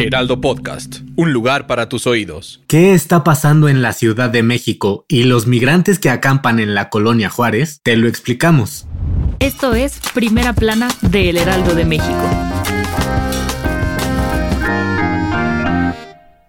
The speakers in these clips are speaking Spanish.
Heraldo Podcast, un lugar para tus oídos. ¿Qué está pasando en la Ciudad de México y los migrantes que acampan en la colonia Juárez? Te lo explicamos. Esto es Primera Plana de El Heraldo de México.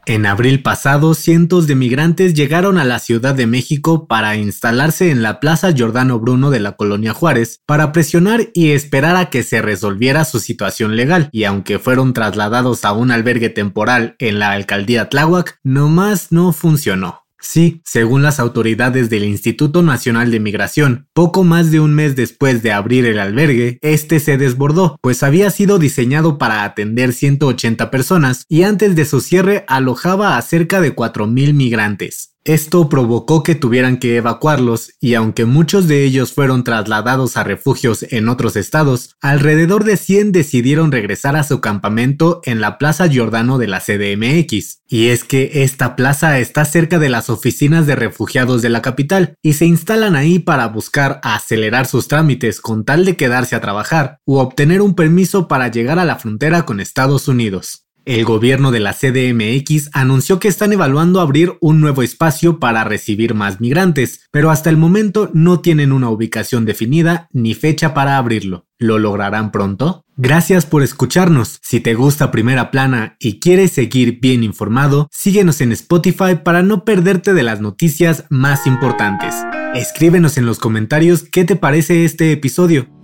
En abril pasado, cientos de migrantes llegaron a la Ciudad de México para instalarse en la Plaza Giordano Bruno de la Colonia Juárez para presionar y esperar a que se resolviera su situación legal, y aunque fueron trasladados a un albergue temporal en la alcaldía Tláhuac, nomás no funcionó. Sí, según las autoridades del Instituto Nacional de Migración, poco más de un mes después de abrir el albergue, este se desbordó, pues había sido diseñado para atender 180 personas y antes de su cierre alojaba a cerca de 4.000 migrantes. Esto provocó que tuvieran que evacuarlos y aunque muchos de ellos fueron trasladados a refugios en otros estados, alrededor de 100 decidieron regresar a su campamento en la Plaza Giordano de la CDMX. Y es que esta plaza está cerca de las oficinas de refugiados de la capital y se instalan ahí para buscar acelerar sus trámites con tal de quedarse a trabajar u obtener un permiso para llegar a la frontera con Estados Unidos. El gobierno de la CDMX anunció que están evaluando abrir un nuevo espacio para recibir más migrantes, pero hasta el momento no tienen una ubicación definida ni fecha para abrirlo. ¿Lo lograrán pronto? Gracias por escucharnos. Si te gusta Primera Plana y quieres seguir bien informado, síguenos en Spotify para no perderte de las noticias más importantes. Escríbenos en los comentarios qué te parece este episodio.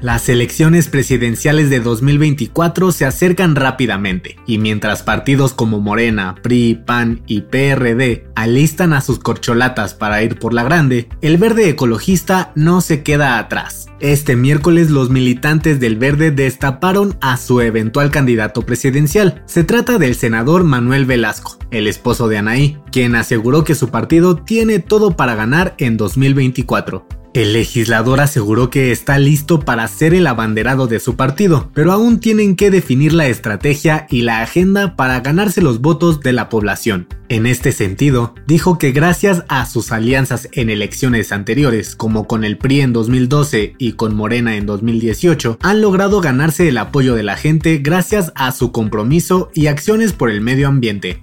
Las elecciones presidenciales de 2024 se acercan rápidamente, y mientras partidos como Morena, PRI, PAN y PRD alistan a sus corcholatas para ir por la grande, el verde ecologista no se queda atrás. Este miércoles los militantes del verde destaparon a su eventual candidato presidencial. Se trata del senador Manuel Velasco, el esposo de Anaí, quien aseguró que su partido tiene todo para ganar en 2024. El legislador aseguró que está listo para ser el abanderado de su partido, pero aún tienen que definir la estrategia y la agenda para ganarse los votos de la población. En este sentido, dijo que gracias a sus alianzas en elecciones anteriores, como con el PRI en 2012 y con Morena en 2018, han logrado ganarse el apoyo de la gente gracias a su compromiso y acciones por el medio ambiente.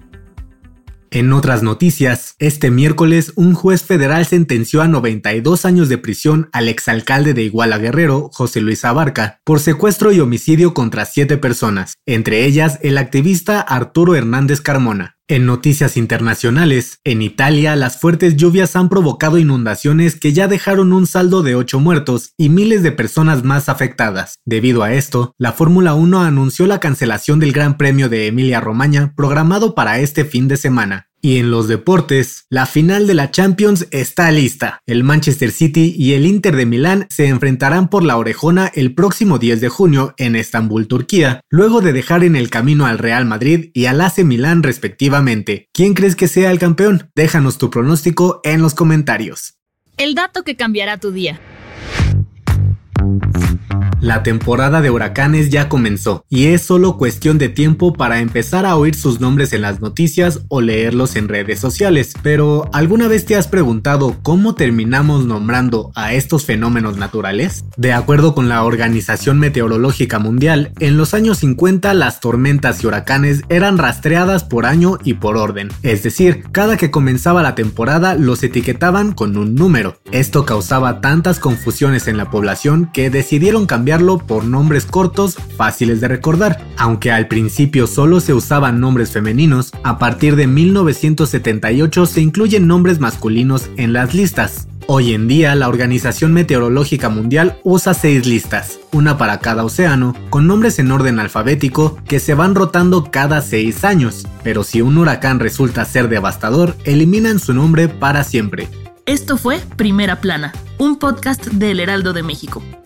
En otras noticias, este miércoles un juez federal sentenció a 92 años de prisión al exalcalde de Iguala Guerrero, José Luis Abarca, por secuestro y homicidio contra siete personas, entre ellas el activista Arturo Hernández Carmona. En noticias internacionales, en Italia las fuertes lluvias han provocado inundaciones que ya dejaron un saldo de 8 muertos y miles de personas más afectadas. Debido a esto, la Fórmula 1 anunció la cancelación del Gran Premio de Emilia Romagna programado para este fin de semana. Y en los deportes, la final de la Champions está lista. El Manchester City y el Inter de Milán se enfrentarán por la orejona el próximo 10 de junio en Estambul, Turquía, luego de dejar en el camino al Real Madrid y al AC Milán respectivamente. ¿Quién crees que sea el campeón? Déjanos tu pronóstico en los comentarios. El dato que cambiará tu día. La temporada de huracanes ya comenzó y es solo cuestión de tiempo para empezar a oír sus nombres en las noticias o leerlos en redes sociales. Pero ¿alguna vez te has preguntado cómo terminamos nombrando a estos fenómenos naturales? De acuerdo con la Organización Meteorológica Mundial, en los años 50 las tormentas y huracanes eran rastreadas por año y por orden. Es decir, cada que comenzaba la temporada los etiquetaban con un número. Esto causaba tantas confusiones en la población que decidieron cambiar por nombres cortos, fáciles de recordar. Aunque al principio solo se usaban nombres femeninos, a partir de 1978 se incluyen nombres masculinos en las listas. Hoy en día la Organización Meteorológica Mundial usa seis listas, una para cada océano, con nombres en orden alfabético que se van rotando cada seis años, pero si un huracán resulta ser devastador, eliminan su nombre para siempre. Esto fue Primera Plana, un podcast del Heraldo de México.